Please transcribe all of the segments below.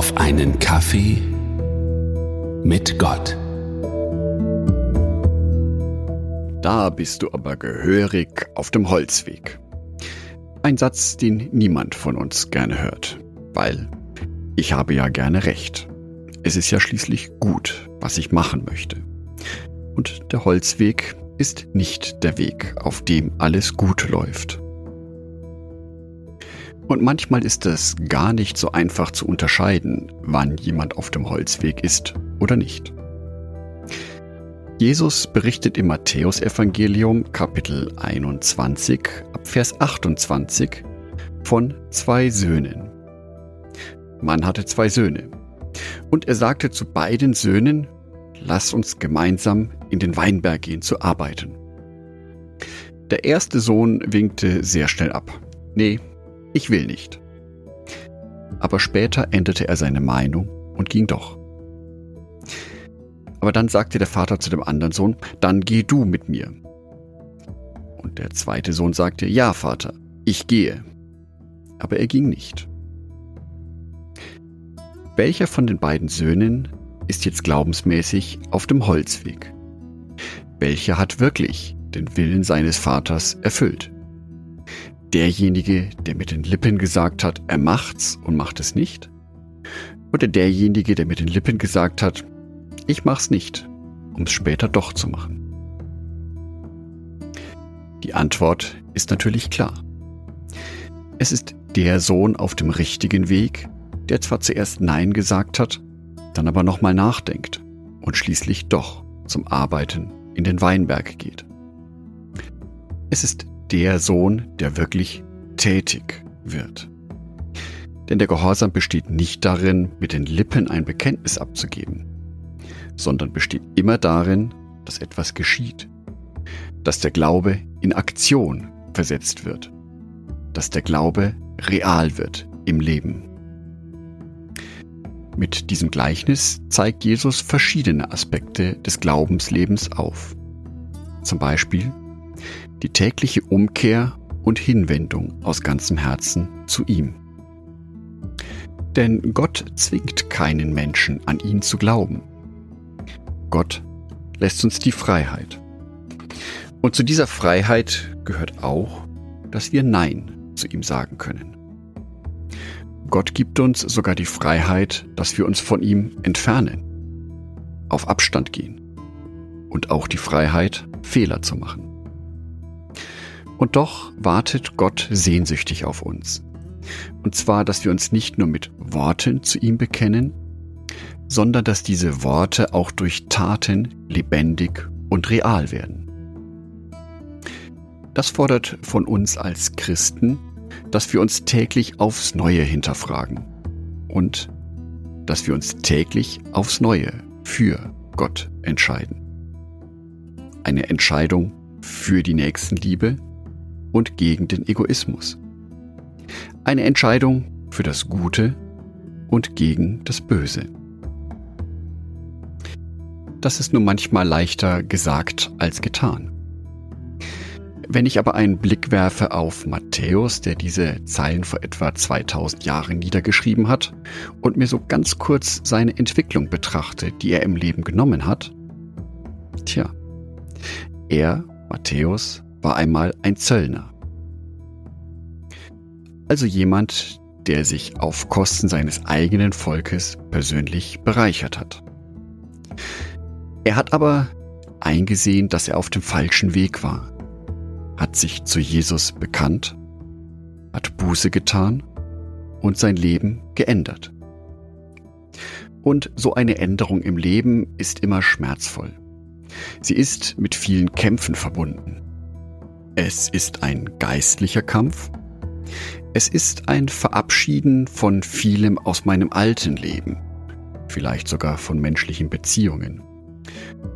auf einen Kaffee mit Gott. Da bist du aber gehörig auf dem Holzweg. Ein Satz, den niemand von uns gerne hört, weil ich habe ja gerne recht. Es ist ja schließlich gut, was ich machen möchte. Und der Holzweg ist nicht der Weg, auf dem alles gut läuft. Und manchmal ist es gar nicht so einfach zu unterscheiden, wann jemand auf dem Holzweg ist oder nicht. Jesus berichtet im Matthäusevangelium Kapitel 21 ab Vers 28 von zwei Söhnen. Man hatte zwei Söhne. Und er sagte zu beiden Söhnen, lass uns gemeinsam in den Weinberg gehen zu arbeiten. Der erste Sohn winkte sehr schnell ab. Nee, ich will nicht. Aber später änderte er seine Meinung und ging doch. Aber dann sagte der Vater zu dem anderen Sohn, dann geh du mit mir. Und der zweite Sohn sagte, ja Vater, ich gehe. Aber er ging nicht. Welcher von den beiden Söhnen ist jetzt glaubensmäßig auf dem Holzweg? Welcher hat wirklich den Willen seines Vaters erfüllt? Derjenige, der mit den Lippen gesagt hat, er macht's und macht es nicht? Oder derjenige, der mit den Lippen gesagt hat, ich mach's nicht, um es später doch zu machen? Die Antwort ist natürlich klar. Es ist der Sohn auf dem richtigen Weg, der zwar zuerst Nein gesagt hat, dann aber nochmal nachdenkt und schließlich doch zum Arbeiten in den Weinberg geht. Es ist der Sohn, der wirklich tätig wird. Denn der Gehorsam besteht nicht darin, mit den Lippen ein Bekenntnis abzugeben, sondern besteht immer darin, dass etwas geschieht, dass der Glaube in Aktion versetzt wird, dass der Glaube real wird im Leben. Mit diesem Gleichnis zeigt Jesus verschiedene Aspekte des Glaubenslebens auf. Zum Beispiel die tägliche Umkehr und Hinwendung aus ganzem Herzen zu ihm. Denn Gott zwingt keinen Menschen an ihn zu glauben. Gott lässt uns die Freiheit. Und zu dieser Freiheit gehört auch, dass wir Nein zu ihm sagen können. Gott gibt uns sogar die Freiheit, dass wir uns von ihm entfernen, auf Abstand gehen und auch die Freiheit, Fehler zu machen. Und doch wartet Gott sehnsüchtig auf uns. Und zwar, dass wir uns nicht nur mit Worten zu ihm bekennen, sondern dass diese Worte auch durch Taten lebendig und real werden. Das fordert von uns als Christen, dass wir uns täglich aufs Neue hinterfragen und dass wir uns täglich aufs Neue für Gott entscheiden. Eine Entscheidung für die Nächstenliebe, und gegen den Egoismus. Eine Entscheidung für das Gute und gegen das Böse. Das ist nun manchmal leichter gesagt als getan. Wenn ich aber einen Blick werfe auf Matthäus, der diese Zeilen vor etwa 2000 Jahren niedergeschrieben hat, und mir so ganz kurz seine Entwicklung betrachte, die er im Leben genommen hat, tja, er, Matthäus, war einmal ein Zöllner. Also jemand, der sich auf Kosten seines eigenen Volkes persönlich bereichert hat. Er hat aber eingesehen, dass er auf dem falschen Weg war, hat sich zu Jesus bekannt, hat Buße getan und sein Leben geändert. Und so eine Änderung im Leben ist immer schmerzvoll. Sie ist mit vielen Kämpfen verbunden. Es ist ein geistlicher Kampf. Es ist ein Verabschieden von vielem aus meinem alten Leben, vielleicht sogar von menschlichen Beziehungen.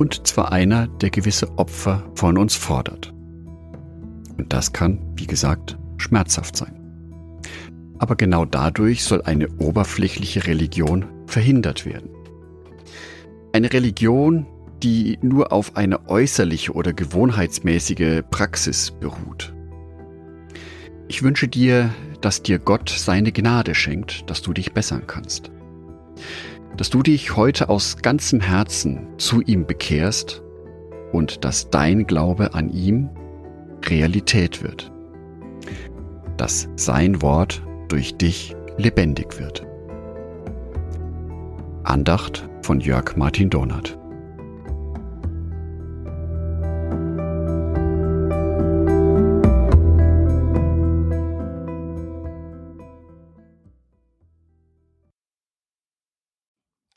Und zwar einer, der gewisse Opfer von uns fordert. Und das kann, wie gesagt, schmerzhaft sein. Aber genau dadurch soll eine oberflächliche Religion verhindert werden. Eine Religion, die nur auf eine äußerliche oder gewohnheitsmäßige Praxis beruht. Ich wünsche dir, dass dir Gott seine Gnade schenkt, dass du dich bessern kannst. dass du dich heute aus ganzem Herzen zu ihm bekehrst und dass dein Glaube an ihm Realität wird. Dass sein Wort durch dich lebendig wird. Andacht von Jörg Martin Donath.